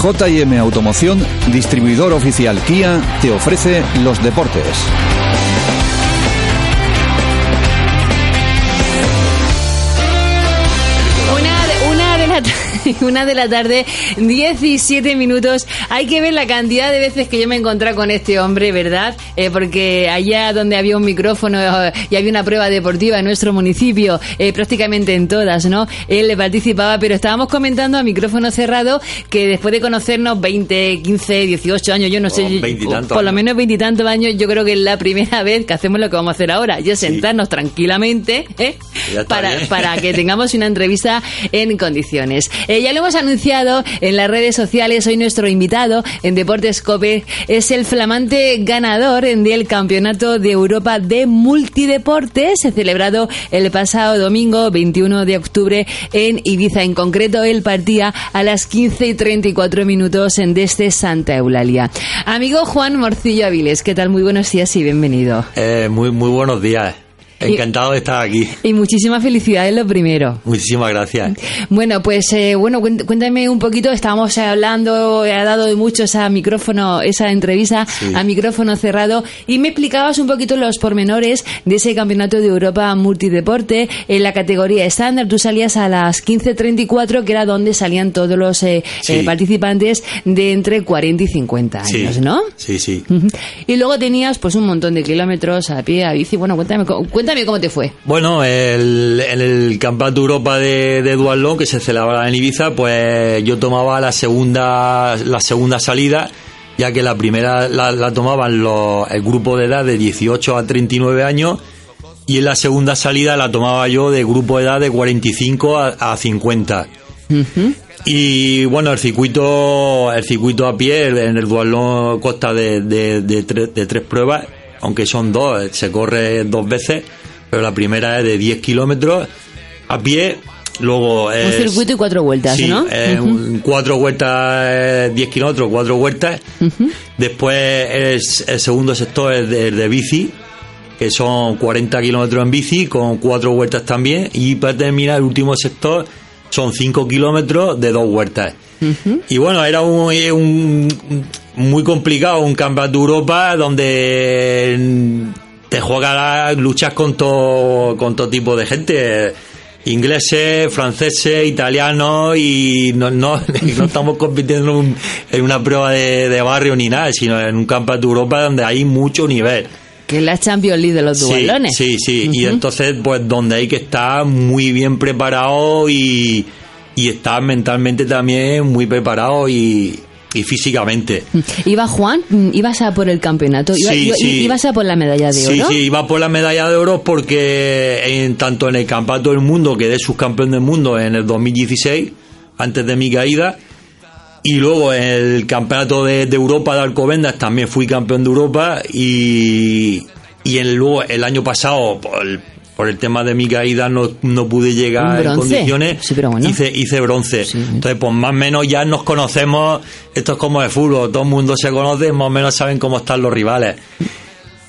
JM Automoción, distribuidor oficial Kia, te ofrece los deportes. una de la tarde, 17 minutos. Hay que ver la cantidad de veces que yo me he encontrado con este hombre, ¿verdad? Eh, porque allá donde había un micrófono eh, y había una prueba deportiva en nuestro municipio, eh, prácticamente en todas, ¿no? Él participaba, pero estábamos comentando a micrófono cerrado que después de conocernos 20, 15, 18 años, yo no sé, por lo menos 20 y tantos años, yo creo que es la primera vez que hacemos lo que vamos a hacer ahora, y es sentarnos tranquilamente ¿eh? Para, bien. para que tengamos una entrevista en condiciones. Eh, ya lo hemos anunciado en las redes sociales. Hoy nuestro invitado en Deportes Cope es el flamante ganador del Campeonato de Europa de Multideportes, celebrado el pasado domingo 21 de octubre en Ibiza. En concreto, él partía a las 15 y 34 minutos desde Santa Eulalia. Amigo Juan Morcillo Aviles, ¿qué tal? Muy buenos días y bienvenido. Eh, muy, muy buenos días. Encantado de estar aquí. Y muchísimas felicidades lo primero. Muchísimas gracias. Bueno, pues eh, bueno, cuént- cuéntame un poquito, estábamos eh, hablando, ha dado mucho esa micrófono, esa entrevista a micrófono cerrado y me explicabas un poquito los pormenores de ese campeonato de Europa multideporte en la categoría estándar. Tú salías a las 15.34, que era donde salían todos los eh, Sí. eh, participantes de entre 40 y 50 años, Sí. ¿no? Sí, sí. Ujú. Y luego tenías pues un montón de kilómetros a pie, a bici. Bueno, cuéntame, co- cuéntame cómo te fue. Bueno, el- en el Campeonato Europa de, de Duatlón, que se celebraba en Ibiza, pues yo tomaba la segunda, la segunda salida, ya que la primera la, la tomaban los, el grupo de edad de 18 a 39 años, y en la segunda salida la tomaba yo de grupo de edad de 45 a, a 50. Y bueno, el circuito, el circuito a pie en el dualón consta de, de, de de tres pruebas, aunque son dos, se corre dos veces, pero la primera es de 10 kilómetros a pie, luego Un circuito y cuatro vueltas, sí, ¿no? es cuatro vueltas, eh, 10 kilómetros, cuatro vueltas. Después es, el segundo sector es de, de bici, que son 40 kilómetros en bici, con cuatro vueltas también. Y para terminar, el último sector son 5 kilómetros de dos vueltas. Y bueno, era un, un- muy complicado, un campeonato de Europa donde te juegas, luchas con todo, con todo tipo de gente. Ingleses, franceses, italianos y no, no, no estamos compitiendo en, un- en una prueba de, de barrio ni nada, sino en un campeonato de Europa donde hay mucho nivel. Que es la Champions League de los Sí, dualones. sí, sí. Y entonces, pues, donde hay que estar muy bien preparado y, y estar mentalmente también muy preparado y, y físicamente. Iba Juan, Mm, ibas a por el campeonato, iba- Sí, sí. ibas a por la medalla de Sí, oro. sí, iba por la medalla de oro porque en, tanto en el Campeonato del Mundo, quedé subcampeón del mundo en el 2016, antes de mi caída, y luego en el Campeonato de, de Europa de Alcobendas también fui campeón de Europa y, y en, luego el año pasado, el, por el tema de mi caída, no, no pude llegar en condiciones. Sí, pero bueno. hice, hice bronce. Entonces, pues más o menos ya nos conocemos, esto es como de fútbol, todo el mundo se conoce, más o menos saben cómo están los rivales.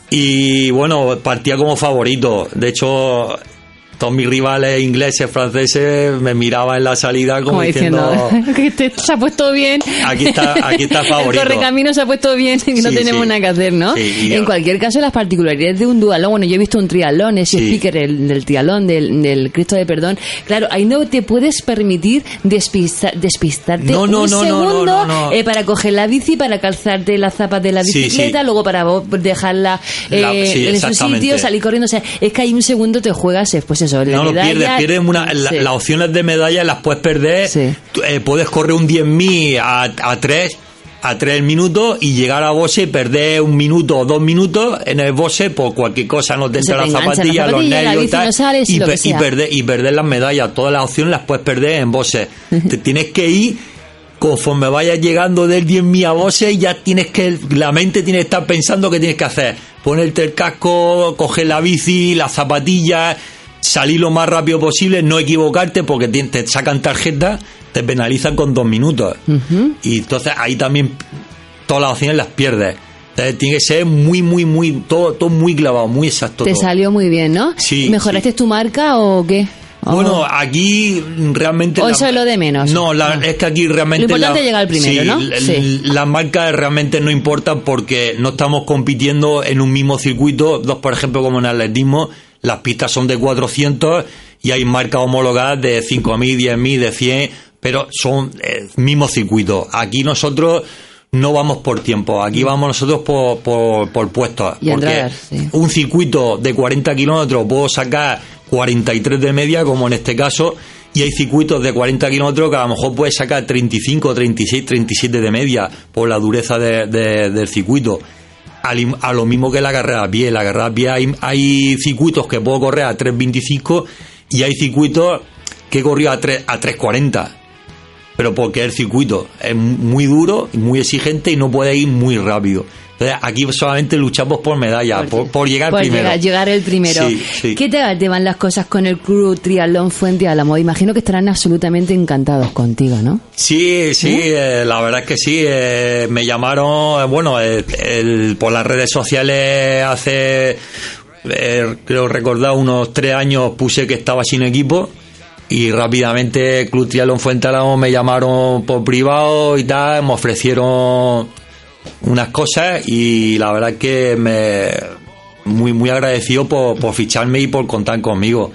Y bueno, partía como favorito. De hecho, todos mis rivales ingleses, franceses, me miraban en la salida como, Como diciendo, que te- se ha puesto bien. Aquí está- aquí está favorito. El correcamino se ha puesto bien y no Sí, tenemos sí. nada que hacer, ¿no? Sí, en yo- cualquier caso, las particularidades de un dualón, bueno, yo he visto un triatlón, ese speaker el, del triatlón, del, del Cristo de Perdón. Claro, ahí no te puedes permitir despista- despistarte No, no, un no, segundo eh, para coger la bici, para calzarte las zapas de la bicicleta, luego para vos dejarla eh, La- en su sitio, salir corriendo. O sea, es que ahí un segundo te juegas, eh, pues eso, la no lo medalla. pierdes, pierdes una, la- Sí. las opciones de medalla las puedes perder. Sí. Eh, puedes correr un 10.000 a, a 3 a 3 minutos y llegar a boxe y perder un minuto o dos minutos en el boxe por cualquier cosa, no te entra la zapatilla, los nervios y tal, no sales y y, lo perder, y perder las medallas. Todas las opciones las puedes perder en boxe. te tienes que ir conforme vayas llegando del 10.000 a voces, ya tienes que, la mente tiene que estar pensando qué tienes que hacer. Ponerte el casco, coger la bici, las zapatillas, salir lo más rápido posible, no equivocarte porque te, te sacan tarjeta, te penalizan con dos minutos. Y entonces ahí también todas las opciones las pierdes. Entonces tiene que ser muy, muy, muy, todo, todo muy clavado, muy exacto. Te todo. salió muy bien, ¿no? Sí, ¿Mejoraste sí. tu marca o qué? ¿O- Bueno, aquí realmente... ¿O la- eso es lo de menos? No, la- Ah. es que aquí realmente... Lo importante la- es llegar primero, sí, ¿no? Sí. Las marcas realmente no importan porque no estamos compitiendo en un mismo circuito. Dos, por ejemplo, como en atletismo, las pistas son de 400 y hay marcas homologadas de 5.000, 10.000, de 100, pero son el mismo circuito. Aquí nosotros no vamos por tiempo, aquí vamos nosotros por, por, por puestos. Y porque entrar, sí. un circuito de 40 kilómetros puedo sacar 43 de media, como en este caso, y hay circuitos de 40 kilómetros que a lo mejor puedes sacar 35, 36, 37 de media por la dureza de- de- del circuito. A lo mismo que la carrera pie. La carrera pie hay, circuitos que puedo correr a 3.25 y hay circuitos que he corrido a, 3, a 3.40. Pero porque el circuito es muy duro, muy exigente y no puede ir muy rápido. Entonces aquí solamente luchamos por medalla, por, por llegar Por primero. llegar, llegar el primero. Sí, sí. ¿Qué tal te van las cosas con el Club Triatlón Fuente Álamo? Imagino que estarán absolutamente encantados contigo, ¿no? Sí, sí, eh, la verdad es que sí. eh, me llamaron, eh, bueno, el- el- por las redes sociales hace, creo recordar, unos tres años puse que estaba sin equipo y rápidamente Club Triatlón Fuentalamo me llamaron por privado y tal, me ofrecieron unas cosas y la verdad que me muy muy agradecido por, por ficharme y por contar conmigo.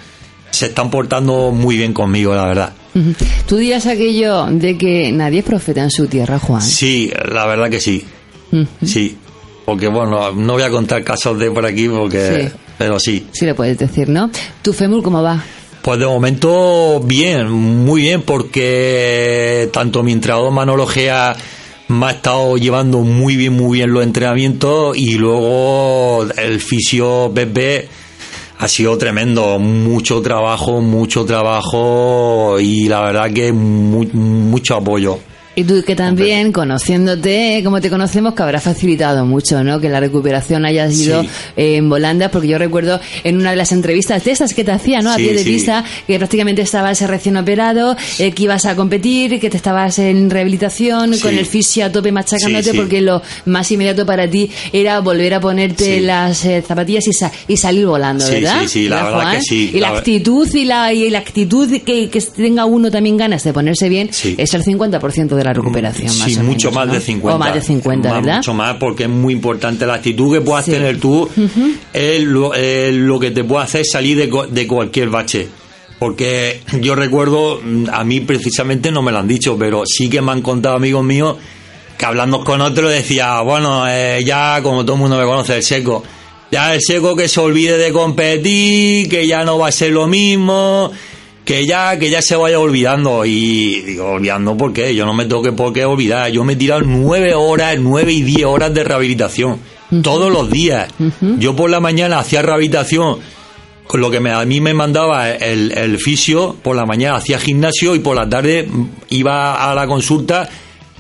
Se están portando muy bien conmigo, la verdad. Tú dirás aquello de que nadie es profeta en su tierra, Juan. Sí, la verdad que sí. Sí. Porque bueno, no voy a contar casos de por aquí porque Sí. pero sí. Sí le puedes decir, ¿no? ¿Tu fémur cómo va? Pues de momento bien, muy bien porque tanto mi entrenador Manolo Gea me ha estado llevando muy bien, muy bien los entrenamientos y luego el fisio Pepe ha sido tremendo, mucho trabajo, mucho trabajo y la verdad que mu- mucho apoyo. Y tú que también, conociéndote, como te conocemos, que habrá facilitado mucho, ¿no? Que la recuperación haya ido Sí. eh, en volandas, porque yo recuerdo en una de las entrevistas de estas que te hacía, ¿no? A Sí, pie de sí. pista, que prácticamente estabas recién operado, eh, que ibas a competir, que te estabas en rehabilitación, con el fisio a tope machacándote, porque lo más inmediato para ti era volver a ponerte las eh, zapatillas y, sa- y salir volando, ¿verdad? sí, sí, la verdad Juan? que sí, Y la, la actitud y la, y la actitud que, que tenga uno también ganas de ponerse bien es el 50% de la recuperación, más Sí, o mucho menos, más ¿no? de 50. O más de 50, Más- ¿verdad? Mucho más, porque es muy importante la actitud que puedas Sí. tener tú. es, lo, es lo que te puede hacer salir de, de cualquier bache. Porque yo recuerdo, mm, a mí precisamente no me lo han dicho, pero sí que me han contado amigos míos que hablando con otros decía, bueno, eh, ya como todo el mundo me conoce, el seco. Ya el seco que se olvide de competir, que ya no va a ser lo mismo, que ya, que ya se vaya olvidando. Y digo, olvidando por qué, yo no me tengo que por qué olvidar. Yo me he tirado nueve horas, nueve y diez horas de rehabilitación. Todos los días. Yo por la mañana hacía rehabilitación con lo que me, a mí me mandaba el, el fisio, por la mañana hacía gimnasio y por la tarde iba a la consulta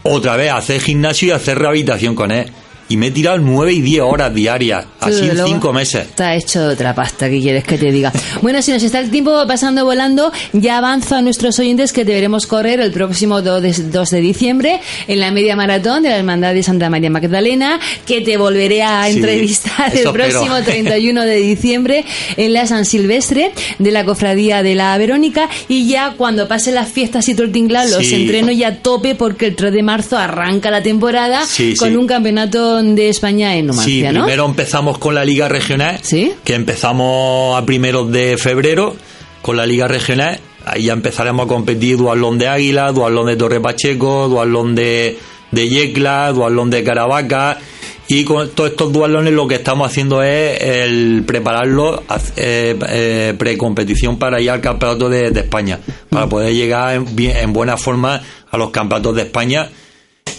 otra vez a hacer gimnasio y a hacer rehabilitación con él. Y me he tirado nueve y diez horas diarias, así en luego, cinco meses. Está hecho de otra pasta, ¿qué quieres que te diga? Bueno, si nos está el tiempo pasando volando, ya avanzo a nuestros oyentes que deberemos correr el próximo 2 de, 2 de diciembre en la media maratón de la Hermandad de Santa María Magdalena, que te volveré a Sí, entrevistar el eso espero. próximo 31 de diciembre en la San Silvestre de la Cofradía de la Verónica y ya cuando pasen las fiestas y todo el tinglado los entreno ya a tope porque el 3 de marzo arranca la temporada Sí, con un campeonato de España en Sí, Numancia, ¿no? primero empezamos con la Liga Regional, Sí. que empezamos a primeros de febrero con la Liga Regional. Ahí ya empezaremos a competir duatlón de Águila, duatlón de Torre Pacheco, duatlón de, de Yecla, duatlón de Caravaca. Y con todos estos dualones lo que estamos haciendo es el prepararlo eh, eh, precompetición para ir al campeonato de, de España, para poder llegar en, en buena forma a los campeonatos de España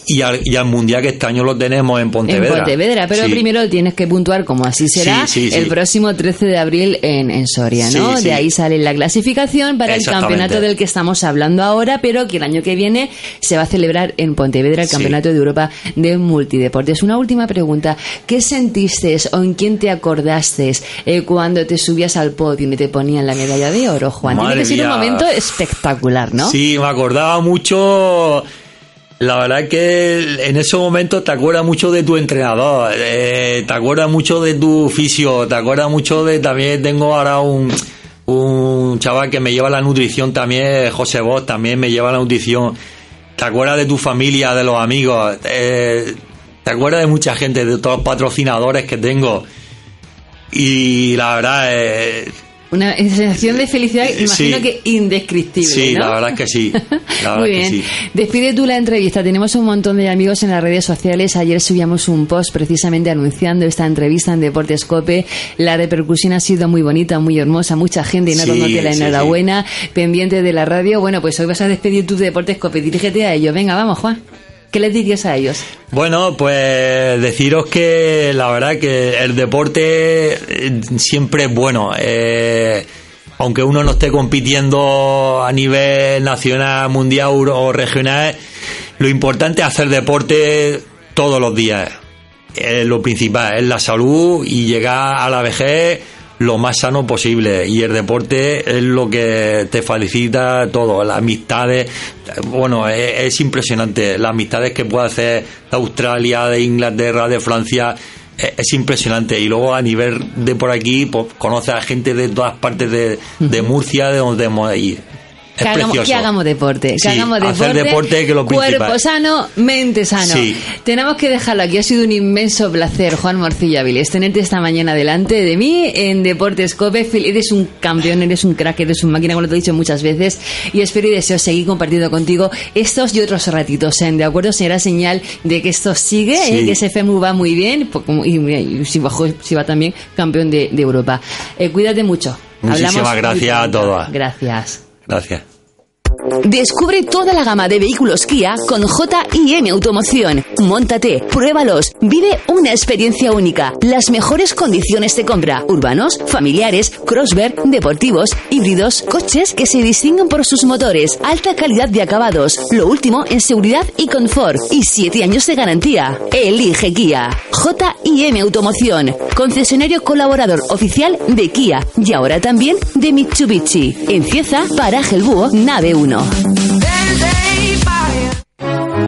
y al, y al mundial que este año lo tenemos en Pontevedra. En Pontevedra, pero Sí. primero tienes que puntuar, como así será, Sí, sí, el próximo 13 de abril en, en Soria, ¿no? De ahí sale la clasificación para el campeonato del que estamos hablando ahora, pero que el año que viene se va a celebrar en Pontevedra el. Campeonato de Europa de Multideportes. Una última pregunta. ¿Qué sentiste o en quién te acordaste eh, cuando te subías al podio y te ponían la medalla de oro, Juan? Tiene Madre que ser un momento espectacular, ¿no? Sí, me acordaba mucho. La verdad es que en ese momento te acuerdas mucho de tu entrenador, eh, te acuerdas mucho de tu fisio, te acuerdas mucho de. También tengo ahora un, un chaval que me lleva la nutrición también, José Bosch, también me lleva la nutrición. Te acuerdas de tu familia, de los amigos, eh, te acuerdas de mucha gente, de todos los patrocinadores que tengo. Y la verdad, eh, Una sensación de felicidad, Eh, imagino sí. que indescriptible. sí, ¿no? la verdad es que sí. La Muy que bien. sí. Despide tú la entrevista. Tenemos un montón de amigos en las redes sociales. Ayer subíamos un post precisamente anunciando esta entrevista en Deportes Cope. La repercusión ha sido muy bonita, muy hermosa. Mucha gente y no Sí, la enhorabuena. Pendiente de la radio. Bueno, pues hoy vas a despedir tú de Deportes Cope. Dirígete a ellos. Venga, vamos, Juan. ¿Qué les dirías a ellos? Bueno, pues deciros que la verdad que el deporte eh, siempre es bueno. Eh, aunque uno no esté compitiendo a nivel nacional, mundial o regional, lo importante es hacer deporte todos los días. Es lo principal, es la salud y llegar a la vejez lo más sano posible. Y el deporte es lo que te facilita todo, las amistades. Bueno, es, es impresionante. Las amistades que puede hacer de Australia, de Inglaterra, de Francia. Es, es impresionante. Y luego a nivel de por aquí, pues conoces a gente de todas partes de, de Murcia, de donde hemos ir. Es que, hagamos, que hagamos deporte. Que Sí, hagamos deporte. hacer deporte que lo Cuerpo principal. sano, mente sano. Sí. Tenemos que dejarlo aquí. Ha sido un inmenso placer, Juan Morcilla Viles, tenerte esta mañana delante de mí en Deportes Cope. Eres un campeón, eres un crack, eres un máquina, como te he dicho muchas veces. Y espero y deseo seguir compartiendo contigo estos y otros ratitos. ¿eh? ¿De acuerdo? Será señal de que esto sigue, Sí. ¿eh? que ese FEMU va muy bien pues, y, y si, bajó, si va también campeón de, de Europa. Eh, cuídate mucho. Muchísimas Hablamos gracias a todas. Gracias. Gracias. Descubre toda la gama de vehículos Kia con JM Automoción. Móntate, pruébalos, vive una experiencia única. Las mejores condiciones de compra. Urbanos, familiares, crossver, deportivos, híbridos, coches que se distinguen por sus motores, alta calidad de acabados, lo último en seguridad y confort y 7 años de garantía. Elige Kia. JM Automoción, concesionario colaborador oficial de Kia y ahora también de Mitsubishi. En Cieza, Paraje el Búho, nave 1. Latino.